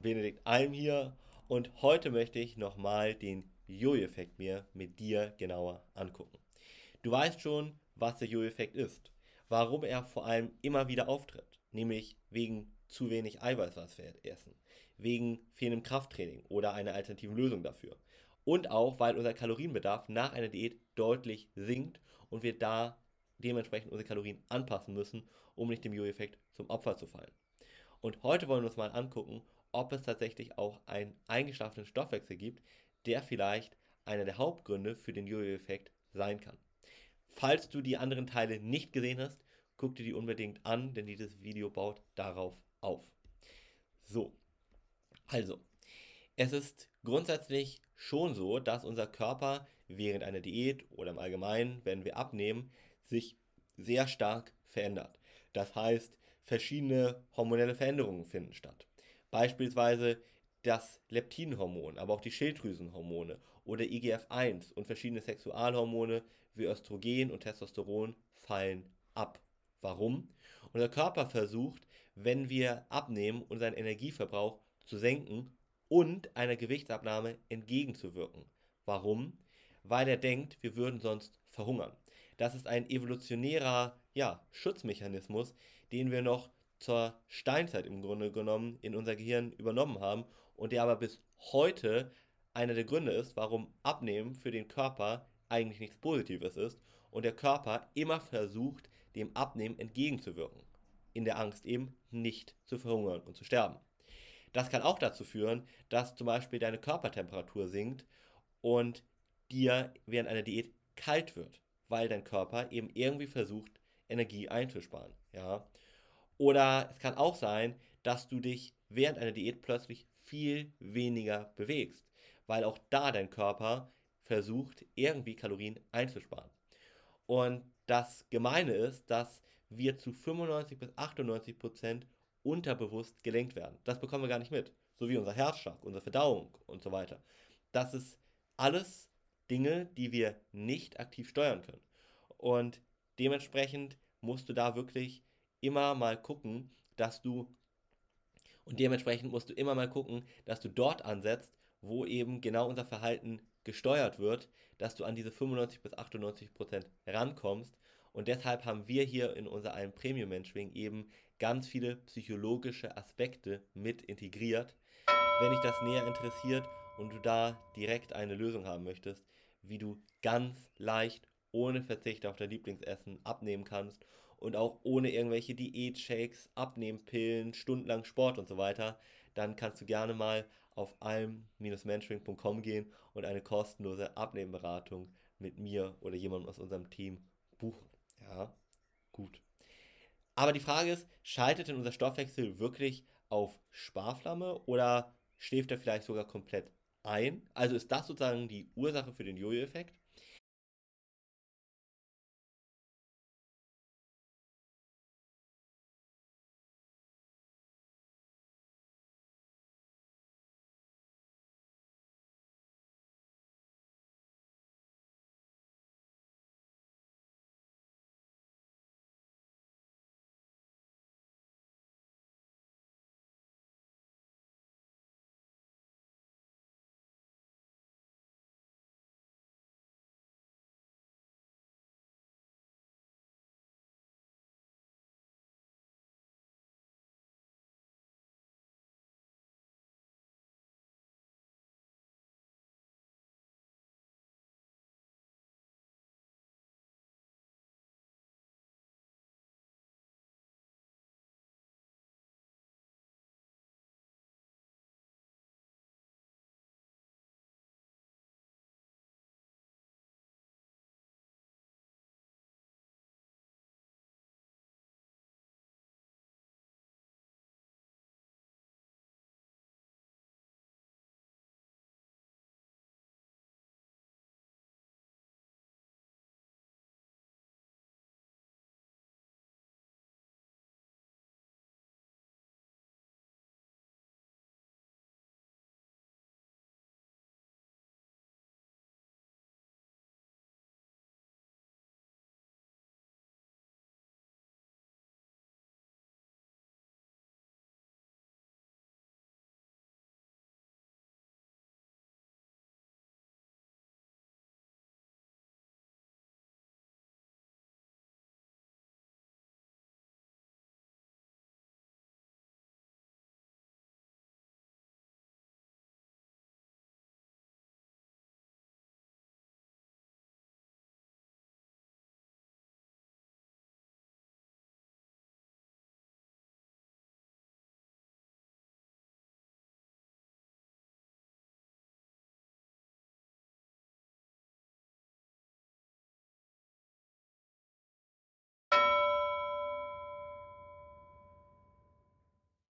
Benedikt Alm hier und heute möchte ich nochmal den Jojo-Effekt mir mit dir genauer angucken. Du weißt schon, was der Jojo-Effekt ist, warum er vor allem immer wieder auftritt, nämlich wegen zu wenig Eiweiß, was wir essen, wegen fehlendem Krafttraining oder einer alternativen Lösung dafür. Und auch, weil unser Kalorienbedarf nach einer Diät deutlich sinkt und wir da dementsprechend unsere Kalorien anpassen müssen, um nicht dem Jojo-Effekt zum Opfer zu fallen. Und heute wollen wir uns mal angucken, ob es tatsächlich auch einen eingeschlafenen Stoffwechsel gibt, der vielleicht einer der Hauptgründe für den Jojo-Effekt sein kann. Falls du die anderen Teile nicht gesehen hast, guck dir die unbedingt an, denn dieses Video baut darauf auf. So, also, es ist grundsätzlich schon so, dass unser Körper während einer Diät oder im Allgemeinen, wenn wir abnehmen, sich sehr stark verändert. Das heißt, verschiedene hormonelle Veränderungen finden statt. Beispielsweise das Leptinhormon, aber auch die Schilddrüsenhormone oder IGF-1 und verschiedene Sexualhormone wie Östrogen und Testosteron fallen ab. Warum? Unser Körper versucht, wenn wir abnehmen, unseren Energieverbrauch zu senken und einer Gewichtsabnahme entgegenzuwirken. Warum? Weil er denkt, wir würden sonst verhungern. Das ist ein evolutionärer ja, Schutzmechanismus, den wir noch zur Steinzeit im Grunde genommen in unser Gehirn übernommen haben und der aber bis heute einer der Gründe ist, warum Abnehmen für den Körper eigentlich nichts Positives ist und der Körper immer versucht, dem Abnehmen entgegenzuwirken. In der Angst eben nicht zu verhungern und zu sterben. Das kann auch dazu führen, dass zum Beispiel deine Körpertemperatur sinkt und dir während einer Diät kalt wird, weil dein Körper eben irgendwie versucht, Energie einzusparen. Ja? Oder es kann auch sein, dass du dich während einer Diät plötzlich viel weniger bewegst, weil auch da dein Körper versucht, irgendwie Kalorien einzusparen. Und das Gemeine ist, dass wir zu 95 bis 98 Prozent unterbewusst gelenkt werden. Das bekommen wir gar nicht mit. So wie unser Herzschlag, unsere Verdauung und so weiter. Das ist alles Dinge, die wir nicht aktiv steuern können. Und dementsprechend musst du da wirklich immer mal gucken, dass du und dementsprechend musst du immer mal gucken, dass du dort ansetzt, wo eben genau unser Verhalten gesteuert wird, dass du an diese 95 bis 98 Prozent rankommst. Und deshalb haben wir hier in unser einem Premium Mentoring eben ganz viele psychologische Aspekte mit integriert. Wenn dich das näher interessiert und du da direkt eine Lösung haben möchtest, wie du ganz leicht ohne Verzicht auf dein Lieblingsessen abnehmen kannst und auch ohne irgendwelche Diät-Shakes, Abnehmpillen, stundenlang Sport und so weiter, dann kannst du gerne mal auf alm-mentoring.com gehen und eine kostenlose Abnehmberatung mit mir oder jemandem aus unserem Team buchen. Ja, gut. Aber die Frage ist, schaltet denn unser Stoffwechsel wirklich auf Sparflamme oder schläft er vielleicht sogar komplett ein? Also ist das sozusagen die Ursache für den Jojo-Effekt?